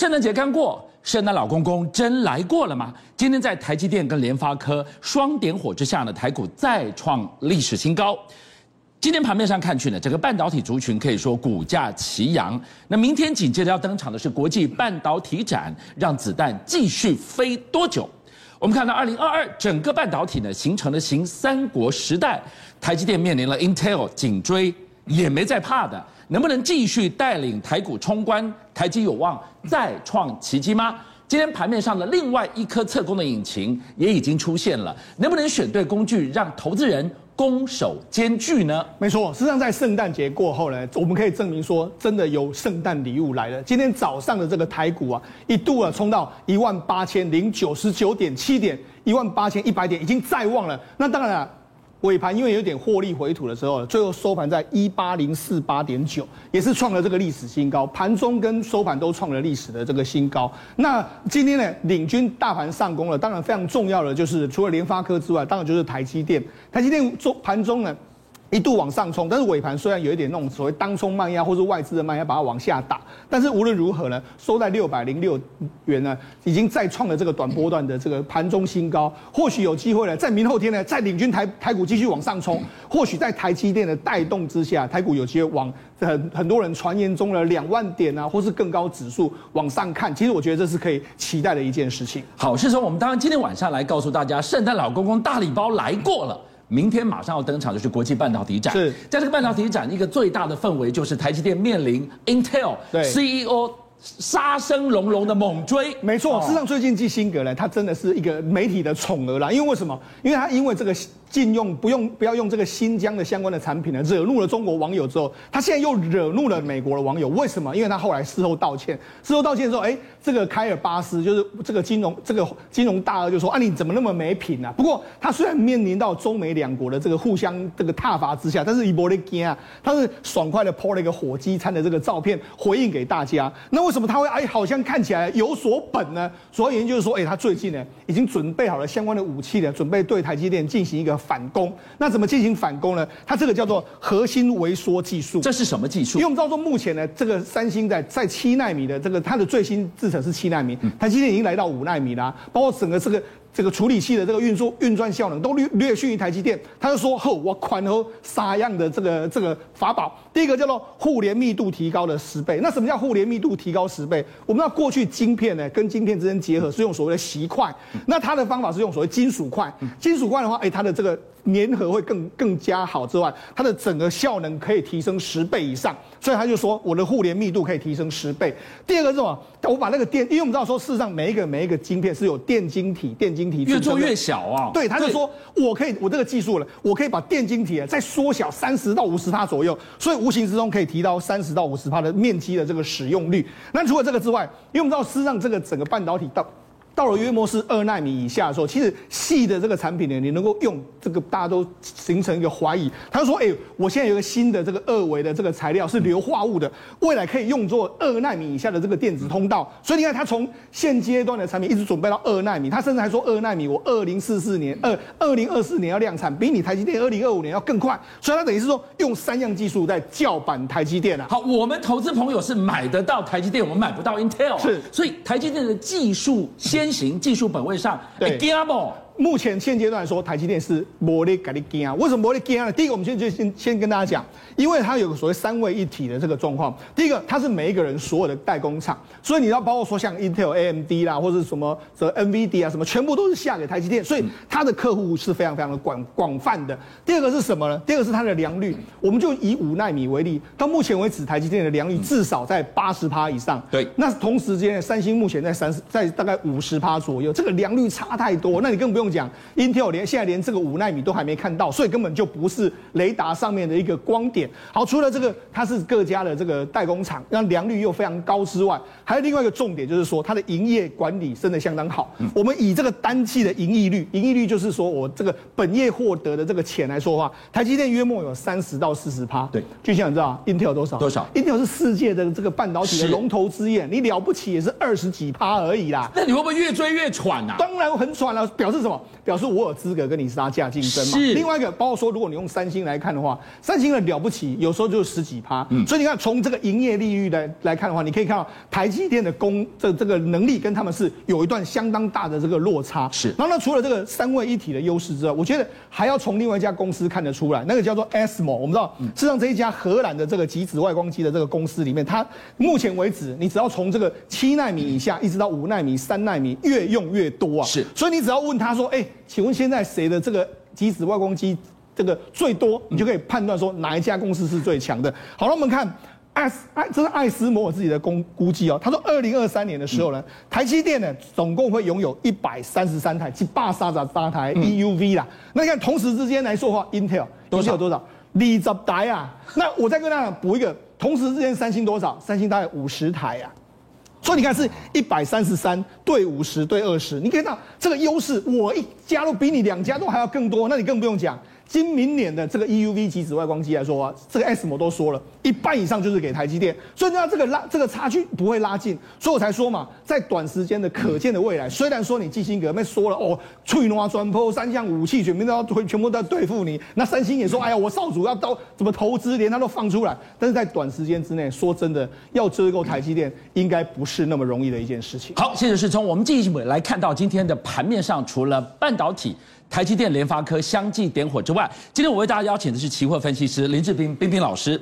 圣诞节刚过，圣诞老公公真来过了吗？今天在台积电跟联发科双点火之下呢，台股再创历史新高。今天盘面上看去呢，整个半导体族群可以说股价齐扬。那明天紧接着要登场的是国际半导体展，让子弹继续飞多久？我们看到二零二二整个半导体呢形成了新三国时代，台积电面临了 Intel 紧追，也没在怕的。能不能继续带领台股冲关？台积有望再创奇迹吗？今天盘面上的另外一颗侧攻的引擎也已经出现了，能不能选对工具，让投资人攻守兼具呢？没错，实际上在圣诞节过后呢，我们可以证明说，真的有圣诞礼物来了。今天早上的这个台股啊，一度啊冲到一万八千零九十九点七点，一万八千一百点，已经再旺了。那当然了。尾盘因为有点获利回吐的时候，最后收盘在一八零四八点九，也是创了这个历史新高。盘中跟收盘都创了历史的这个新高。那今天呢，领军大盘上攻了。当然非常重要的就是除了联发科之外，当然就是台积电。台积电中盘中呢。一度往上冲，但是尾盘虽然有一点那种所谓当冲卖压或是外资的卖压把它往下打，但是无论如何呢，收在六百零六元呢，已经再创了这个短波段的这个盘中新高。或许有机会呢，在明后天呢，再领军台台股继续往上冲。或许在台积电的带动之下，台股有机会往很很多人传言中的两万点啊，或是更高指数往上看。其实我觉得这是可以期待的一件事情。好，是说我们当然今天晚上来告诉大家，圣诞老公公大礼包来过了。明天马上要登场，就是国际半导体展。是，在这个半导体展，一个最大的氛围就是台积电面临 Intel 对 CEO 杀声隆隆的猛追。没错，事实上最近季辛格呢，他真的是一个媒体的宠儿啦。因为为什么？因为他因为这个。禁用不用不要用这个新疆的相关的产品呢，惹怒了中国网友之后，他现在又惹怒了美国的网友。为什么？因为他后来事后道歉，事后道歉之后，哎，这个凯尔巴斯就是这个金融这个金融大鳄就说啊，你怎么那么没品啊？不过他虽然面临到中美两国的这个互相这个挞伐之下，但是伊波利金啊，他是爽快的 po 了一个火鸡餐的这个照片回应给大家。那为什么他会哎好像看起来有所本呢？主要原因就是说，哎，他最近呢已经准备好了相关的武器了，准备对台积电进行一个。反攻，那怎么进行反攻呢？它这个叫做核心微缩技术。这是什么技术？因为我们知道说，目前呢，这个三星在在七纳米的这个它的最新制程是七纳米，它今天已经来到五纳米啦，包括整个这个。这个处理器的这个运作运转效能都略略逊于台积电，他就说：“吼，我宽和啥样的这个这个法宝？第一个叫做互联密度提高了十倍。那什么叫互联密度提高十倍？我们知道过去晶片呢跟晶片之间结合是用所谓的锡块，那它的方法是用所谓金属块。金属块的话，哎，它的这个粘合会更更加好之外，它的整个效能可以提升十倍以上。所以他就说我的互联密度可以提升十倍。第二个是什么？我把那个电，因为我们知道说事实上每一个每一个晶片是有电晶体电。越做越小啊！对，他就说，我可以，我这个技术了，我可以把电晶体啊再缩小三十到五十帕左右，所以无形之中可以提高三十到五十帕的面积的这个使用率。那除了这个之外，因为我们知道，事实上这个整个半导体到。到了约莫是二纳米以下的时候，其实细的这个产品呢，你能够用这个，大家都形成一个怀疑。他就说：“哎、欸，我现在有一个新的这个二维的这个材料是硫化物的，未来可以用作二纳米以下的这个电子通道。所以你看，他从现阶段的产品一直准备到二纳米，他甚至还说二纳米，我二零四四年、二二零二四年要量产，比你台积电二零二五年要更快。所以他等于是说用三样技术在叫板台积电啊。好，我们投资朋友是买得到台积电，我们买不到 Intel 啊。是，所以台积电的技术先。行技术本位上，对。目前现阶段来说，台积电是摩力给你惊啊？为什么摩力惊呢？第一个，我们先就先先跟大家讲，因为它有个所谓三位一体的这个状况。第一个，它是每一个人所有的代工厂，所以你要包括说像 Intel、AMD 啦，或者什么什么 NVD 啊，什么全部都是下给台积电，所以它的客户是非常非常的广广泛的。第二个是什么呢？第二个是它的良率，我们就以五纳米为例，到目前为止，台积电的良率至少在八十趴以上。对，那同时间，三星目前在三十，在大概五十趴左右，这个良率差太多，那你更不用。讲 Intel 连现在连这个五纳米都还没看到，所以根本就不是雷达上面的一个光点。好，除了这个它是各家的这个代工厂，让良率又非常高之外，还有另外一个重点就是说它的营业管理真的相当好。我们以这个单季的盈利率，盈利率就是说我这个本业获得的这个钱来说的话，台积电约莫有三十到四十趴。对，就像你知道 Intel 多少？多少？Intel 是世界的这个半导体的龙头之眼，你了不起也是二十几趴而已啦。那你会不会越追越喘啊？当然很喘了，表示什么？么？表示我有资格跟你杀价竞争嘛。是。另外一个，包括说，如果你用三星来看的话，三星的了不起，有时候就是十几趴。嗯。所以你看，从这个营业利率来来看的话，你可以看到台积电的工这这个能力跟他们是有一段相当大的这个落差。是。然后呢，除了这个三位一体的优势之外，我觉得还要从另外一家公司看得出来，那个叫做 ASML。我们知道，事实上这一家荷兰的这个极紫外光机的这个公司里面，它目前为止，你只要从这个七纳米以下一直到五纳米、三纳米，越用越多啊。是。所以你只要问他说：“哎，请问现在谁的这个机子外光机这个最多？”你就可以判断说哪一家公司是最强的。好了，我们看。艾斯艾，这是艾斯摩尔自己的估估计哦。他说，二零二三年的时候呢，台积电呢总共会拥有一百三十三台，即八三十八台 EUV 啦。那你看，同时之间来说的话，Intel 多少多少？二十台啊。那我再跟大家补一个，同时之间三星多少？三星大概五十台啊。所以你看，是一百三十三对五十对二十，你可以看到这个优势，我一加入比你两家都还要更多，那你更不用讲。今明年的这个 EUV 级紫外光机来说啊，这个 S 模都说了一半以上就是给台积电，所以呢，这个拉这个差距不会拉近，所以我才说嘛，在短时间的可见的未来，虽然说你基辛格没说了哦，脆拿砖破三项武器全部都要对，全部都要对付你，那三星也说，哎呀，我少主要到怎么投资，连他都放出来，但是在短时间之内，说真的，要遮够台积电，应该不是那么容易的一件事情。好，谢谢世聪，我们继续来看到今天的盘面上，除了半导体。台积电、联发科相继点火之外，今天我为大家邀请的是期货分析师林志斌、斌斌老师。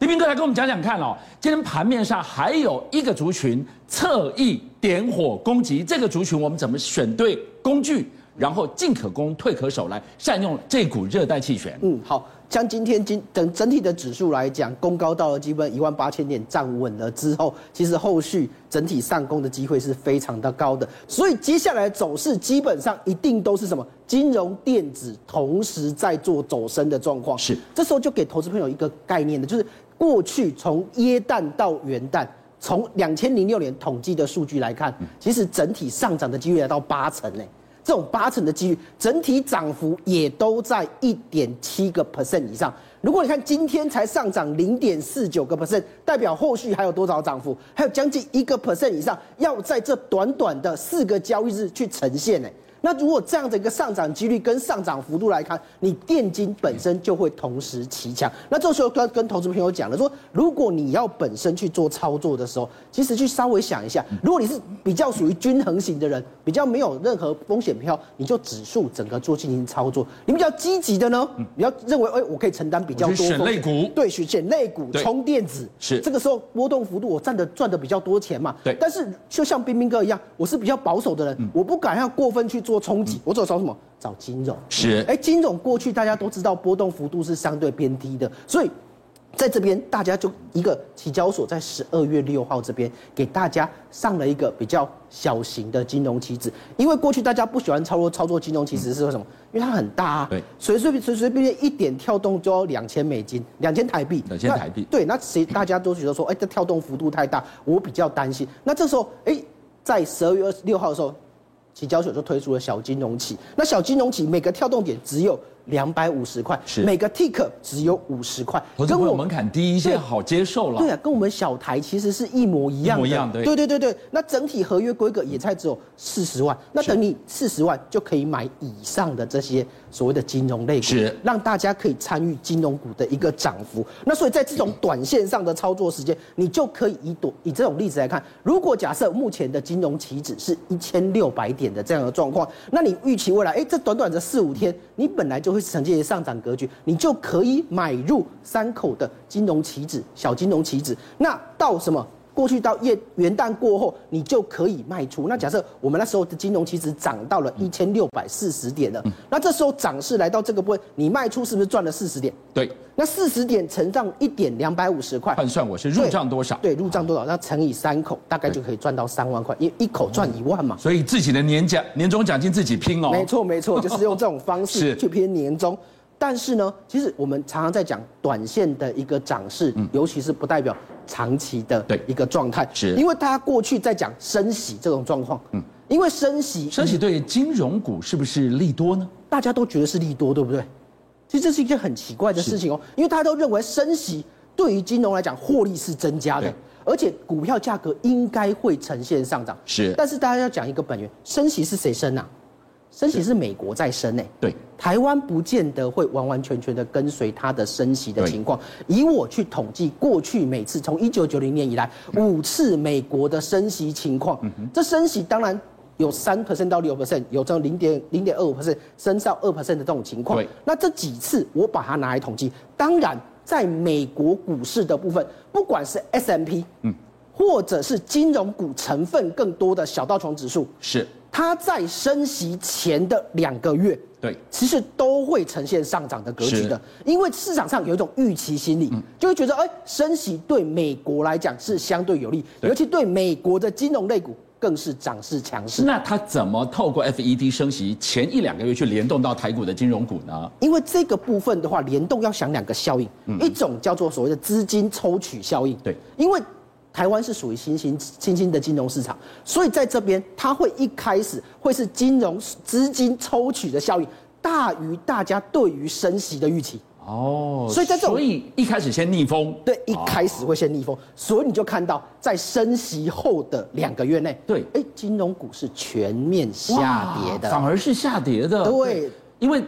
斌斌哥来跟我们讲讲看哦，今天盘面上还有一个族群侧翼点火攻击，这个族群我们怎么选对工具，然后进可攻退可守，来善用这股热带气旋？嗯，好。像今天今整整体的指数来讲，攻高到了基本一万八千点站稳了之后，其实后续整体上攻的机会是非常的高的。所以接下来走势基本上一定都是什么金融电子同时在做走升的状况。是，这时候就给投资朋友一个概念的，就是过去从耶诞到元旦，从两千零六年统计的数据来看，其实整体上涨的机会来到八成呢。这种八成的几率，整体涨幅也都在一点七个 percent 以上。如果你看今天才上涨零点四九个 percent，代表后续还有多少涨幅？还有将近一个 percent 以上，要在这短短的四个交易日去呈现呢。那如果这样的一个上涨几率跟上涨幅度来看，你电金本身就会同时齐强。那这时候跟跟投资朋友讲了，说如果你要本身去做操作的时候，其实去稍微想一下，如果你是比较属于均衡型的人，比较没有任何风险票，你就指数整个做进行操作。你比较积极的呢，你要认为哎，我可以承担比较多选类股，对，选选类股，充电子是这个时候波动幅度我占的赚的比较多钱嘛。对，但是就像冰冰哥一样，我是比较保守的人，我不敢要过分去做。做冲击，我走找什么？找金融。是，哎，金融过去大家都知道波动幅度是相对偏低的，所以在这边大家就一个期交所，在十二月六号这边给大家上了一个比较小型的金融期指，因为过去大家不喜欢操作操作金融期指是为什么？因为它很大啊，对，随随随随便便一点跳动就要两千美金，两千台币，两千台币，对，那谁大家都觉得说，哎，这跳动幅度太大，我比较担心。那这时候，哎，在十二月二十六号的时候。期交所就推出了小金融期，那小金融期每个跳动点只有两百五十块，是每个 tick 只有五十块，跟我门槛低一些，好接受了。对啊，跟我们小台其实是一模一样的。一模一样，对。对对对对，那整体合约规格也才只有四十万，那等你四十万就可以买以上的这些所谓的金融类股，是让大家可以参与金融股的一个涨幅。那所以在这种短线上的操作时间，你就可以以多以这种例子来看，如果假设目前的金融期指是一千六百点的这样的状况，那你预期未来，哎，这短短的四五天，你本来就会呈现上涨格局，你就可以买入三口的金融棋子、小金融棋子。那到什么？过去到月元旦过后，你就可以卖出。那假设我们那时候的金融期指涨到了一千六百四十点了，那这时候涨势来到这个部位，你卖出是不是赚了四十点？对。那四十点乘上一点两百五十块，换算我是入账多少？对，入账多少？那乘以三口，大概就可以赚到三万块，因为一口赚一万嘛。所以自己的年奖、年终奖金自己拼哦。没错，没错，就是用这种方式 去拼年终。但是呢，其实我们常常在讲短线的一个涨势，尤其是不代表长期的一个状态，是。因为大家过去在讲升息这种状况，嗯，因为升息，升息对金融股是不是利多呢？大家都觉得是利多，对不对？其实这是一件很奇怪的事情哦，因为大家都认为升息对于金融来讲获利是增加的，而且股票价格应该会呈现上涨，是。但是大家要讲一个本源，升息是谁升啊？升息是。美国在升诶，对，台湾不见得会完完全全的跟随它的升息的情况。以我去统计，过去每次从一九九零年以来五次美国的升息情况，这升息当然有三 percent 到六 percent，有这种零点零点二五 percent 升到二 percent 的这种情况。那这几次我把它拿来统计，当然在美国股市的部分，不管是 S M P，嗯，或者是金融股成分更多的小道琼指数，是。它在升息前的两个月，对，其实都会呈现上涨的格局的，因为市场上有一种预期心理，就会觉得，哎，升息对美国来讲是相对有利，尤其对美国的金融类股更是涨势强势。那它怎么透过 FED 升息前一两个月去联动到台股的金融股呢？因为这个部分的话，联动要想两个效应，一种叫做所谓的资金抽取效应，对，因为。台湾是属于新兴新兴的金融市场，所以在这边，它会一开始会是金融资金抽取的效应大于大家对于升息的预期。哦，所以在这种，所以一开始先逆风，对，一开始会先逆风，所以你就看到在升息后的两个月内，对，哎，金融股是全面下跌的，反而是下跌的，对，因为。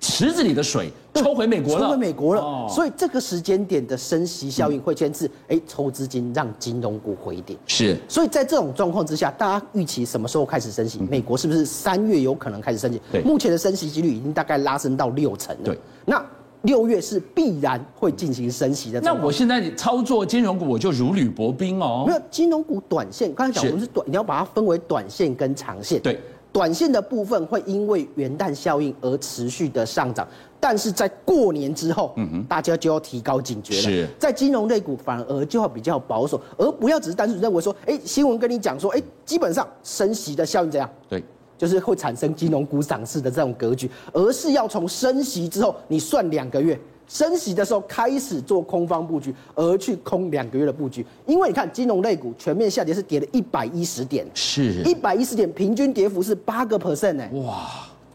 池子里的水 抽回美国了，抽回美国了，哦、所以这个时间点的升息效应会牵制，哎、嗯，抽资金让金融股回跌。是，所以在这种状况之下，大家预期什么时候开始升息？嗯、美国是不是三月有可能开始升息？对，目前的升息几率已经大概拉升到六成了。对，那六月是必然会进行升息的。那我现在操作金融股，我就如履薄冰哦。没有金融股短线，刚才讲我们是短，是你要把它分为短线跟长线。对。短线的部分会因为元旦效应而持续的上涨，但是在过年之后，嗯哼，大家就要提高警觉了。是，在金融类股反而就要比较保守，而不要只是单纯认为说，哎，新闻跟你讲说，哎，基本上升息的效应怎样？对，就是会产生金融股涨势的这种格局，而是要从升息之后，你算两个月。升息的时候开始做空方布局，而去空两个月的布局，因为你看金融类股全面下跌是跌了一百一十点，是一百一十点，平均跌幅是八个 percent 呢。哇！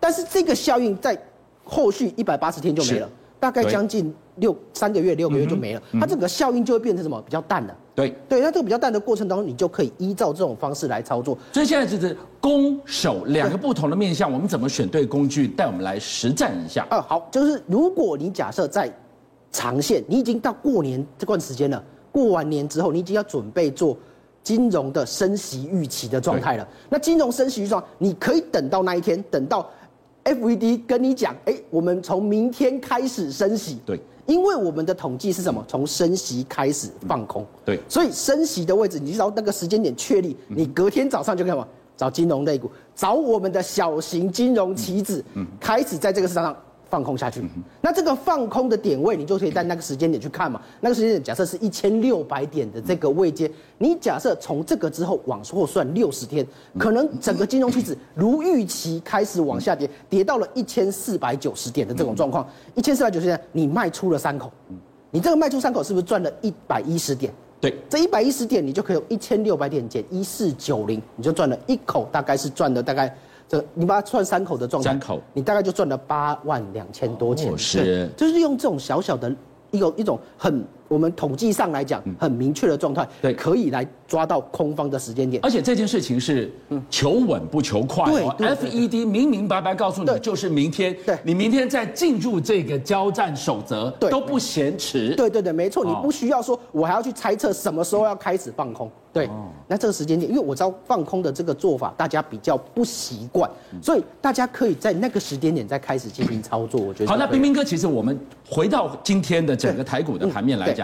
但是这个效应在后续一百八十天就没了，大概将近六三个月六个月就没了，它整个效应就会变成什么？比较淡了。对对，那这个比较淡的过程当中，你就可以依照这种方式来操作。所以现在就是攻守两个不同的面向，我们怎么选对工具，带我们来实战一下。啊，好，就是如果你假设在长线，你已经到过年这段时间了，过完年之后，你已经要准备做金融的升息预期的状态了。那金融升息预期，你可以等到那一天，等到 FED 跟你讲，哎，我们从明天开始升息。对。因为我们的统计是什么？从升息开始放空，对，所以升息的位置，你知道那个时间点确立，你隔天早上就干嘛？找金融类股，找我们的小型金融棋子，嗯，开始在这个市场上。放空下去，那这个放空的点位，你就可以在那个时间点去看嘛。那个时间点假设是一千六百点的这个位阶，你假设从这个之后往后算六十天，可能整个金融期指如预期开始往下跌，跌到了一千四百九十点的这种状况，一千四百九十点，你卖出了三口，你这个卖出三口是不是赚了一百一十点？对，这一百一十点你就可以用一千六百点减一四九零，你就赚了一口，大概是赚了大概。你把它算三口的状态，三口，你大概就赚了八万两千多钱。哦、是，就是用这种小小的一个一种很。我们统计上来讲，很明确的状态，对，可以来抓到空方的时间点。而且这件事情是求稳不求快。对，FED 明明白白告诉你，就是明天，对，你明天再进入这个交战守则，对都不嫌迟。对对对，没错，你不需要说，我还要去猜测什么时候要开始放空。对，那这个时间点，因为我知道放空的这个做法，大家比较不习惯，所以大家可以在那个时间点再开始进行操作。我觉得。好，那彬彬哥，其实我们回到今天的整个台股的盘面来讲。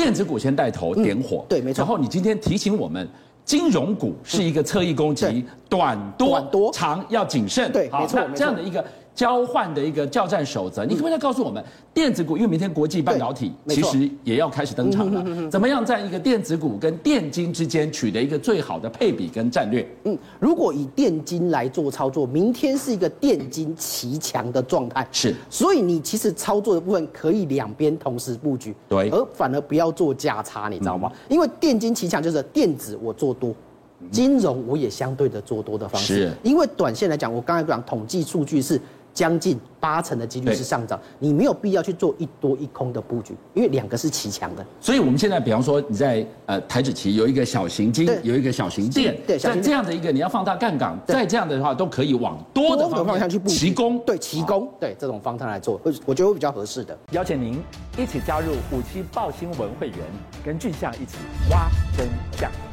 电子股先带头点火，对，没错。然后你今天提醒我们，金融股是一个侧翼攻击，短多多长要谨慎，对，没错，这样的一个。交换的一个交战守则，你可不可以告诉我们，电子股因为明天国际半导体其实也要开始登场了，怎么样在一个电子股跟电金之间取得一个最好的配比跟战略？嗯，如果以电金来做操作，明天是一个电金齐强的状态，是，所以你其实操作的部分可以两边同时布局，对，而反而不要做价差，你知道吗？因为电金齐强就是电子我做多。金融我也相对的做多的方式，因为短线来讲，我刚才讲统计数据是将近八成的几率是上涨，你没有必要去做一多一空的布局，因为两个是齐强的。所以我们现在，比方说你在呃台子期有一个小型金，有一个小型电，对，在这样的一个你要放大杠杆，在这样的话都可以往多的方向去布局，齐攻，对，齐攻，对这种方向来做，我觉得会比较合适的。邀请您一起加入五七报新闻会员，跟俊相一起挖真相。